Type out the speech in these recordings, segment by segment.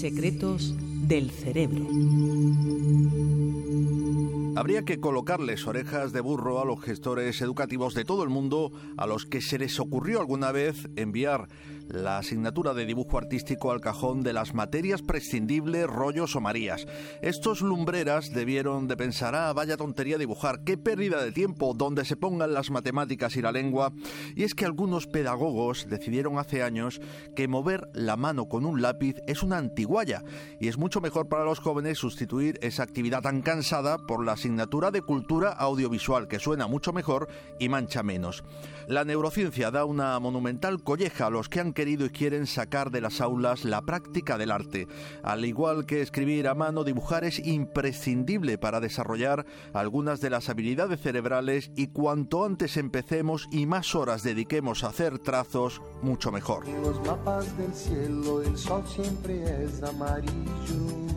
Secretos del cerebro. Habría que colocarles orejas de burro a los gestores educativos de todo el mundo a los que se les ocurrió alguna vez enviar la asignatura de dibujo artístico al cajón de las materias prescindibles, rollos o marías. Estos lumbreras debieron de pensar, ah, vaya tontería dibujar, qué pérdida de tiempo, donde se pongan las matemáticas y la lengua. Y es que algunos pedagogos decidieron hace años que mover la mano con un lápiz es una antiguaya y es mucho mejor para los jóvenes sustituir esa actividad tan cansada por la asignatura de cultura audiovisual, que suena mucho mejor y mancha menos. La neurociencia da una monumental colleja a los que han querido y quieren sacar de las aulas la práctica del arte. Al igual que escribir a mano, dibujar es imprescindible para desarrollar algunas de las habilidades cerebrales y cuanto antes empecemos y más horas dediquemos a hacer trazos, mucho mejor. los mapas del cielo el sol siempre es amarillo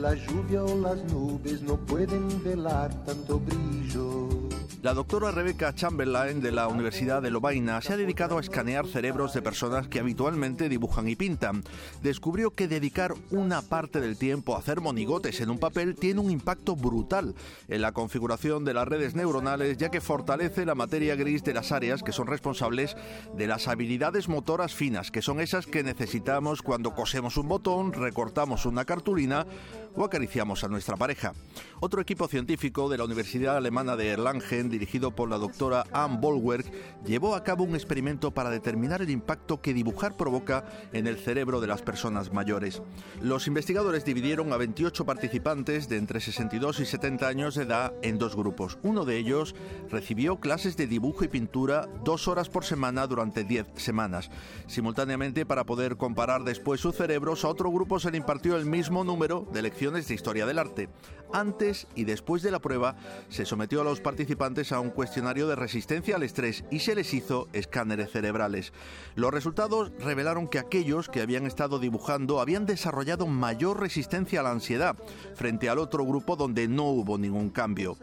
la lluvia o las nubes no pueden velar tanto brillo. La doctora Rebecca Chamberlain de la Universidad de Lovaina se ha dedicado a escanear cerebros de personas que habitualmente dibujan y pintan. Descubrió que dedicar una parte del tiempo a hacer monigotes en un papel tiene un impacto brutal en la configuración de las redes neuronales ya que fortalece la materia gris de las áreas que son responsables de las habilidades motoras finas, que son esas que necesitamos cuando cosemos un botón, recortamos una cartulina o acariciamos a nuestra pareja. Otro equipo científico de la Universidad Alemana de Erlangen, dirigido por la doctora Anne Bolwerk, llevó a cabo un experimento para determinar el impacto que dibujar provoca en el cerebro de las personas mayores. Los investigadores dividieron a 28 participantes de entre 62 y 70 años de edad en dos grupos. Uno de ellos recibió clases de dibujo y pintura dos horas por semana durante 10 semanas. Simultáneamente, para poder comparar después sus cerebros, a otro grupo se le impartió el mismo número de lecciones de historia del arte. Antes y después de la prueba, se sometió a los participantes a un cuestionario de resistencia al estrés y se les hizo escáneres cerebrales. Los resultados revelaron que aquellos que habían estado dibujando habían desarrollado mayor resistencia a la ansiedad, frente al otro grupo donde no hubo ningún cambio.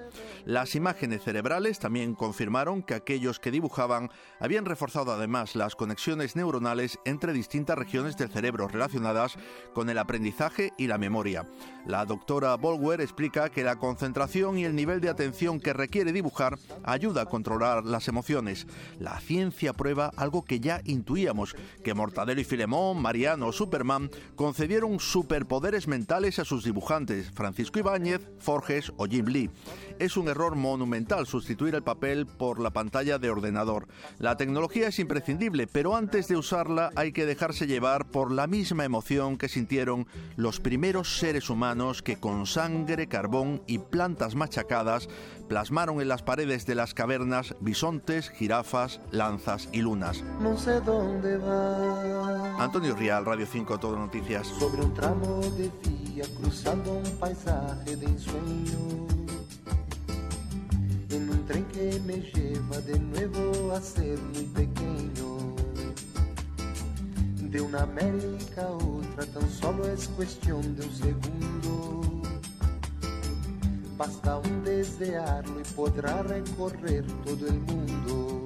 Las imágenes cerebrales también confirmaron que aquellos que dibujaban habían reforzado además las conexiones neuronales entre distintas regiones del cerebro relacionadas con el aprendizaje y la memoria. La doctora Bolwer explica que la concentración y el nivel de atención que requiere dibujar ayuda a controlar las emociones. La ciencia prueba algo que ya intuíamos, que Mortadelo y Filemón, Mariano o Superman concedieron superpoderes mentales a sus dibujantes, Francisco Ibáñez, Forges o Jim Lee. Es un error monumental sustituir el papel por la pantalla de ordenador. La tecnología es imprescindible, pero antes de usarla hay que dejarse llevar por la misma emoción que sintieron los primeros seres humanos que con sangre, carbón y plantas machacadas plasmaron en las paredes de las cavernas bisontes, jirafas, lanzas y lunas. No sé dónde va. Antonio Rial, Radio 5, Todo Noticias. Sobre un tramo de vía cruzando un paisaje de ensueño. Tren que me lleva de nuevo a ser muy pequeño. De una América a otra tan solo es cuestión de un segundo. Basta un desearlo y podrá recorrer todo el mundo.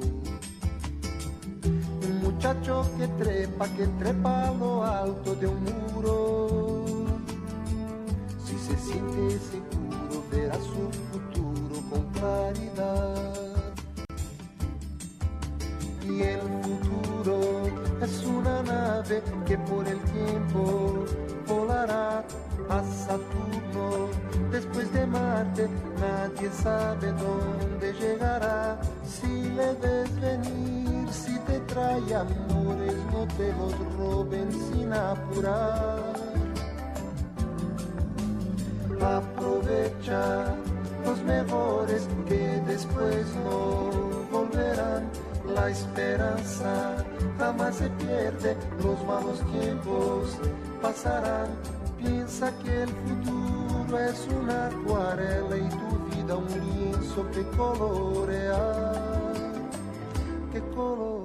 Un muchacho que trepa, que trepa a lo alto de un muro. Si se siente seguro, verá su futuro Y el futuro es una nave que por el tiempo volará a Saturno. Después de Marte, nadie sabe dónde llegará. Si le ves venir, si te trae amores, no te los roben sin apurar. Aprovecha mejores que después no volverán. La esperanza jamás se pierde, los malos tiempos pasarán. Piensa que el futuro es una acuarela y tu vida un lienzo que colorear, que colorear.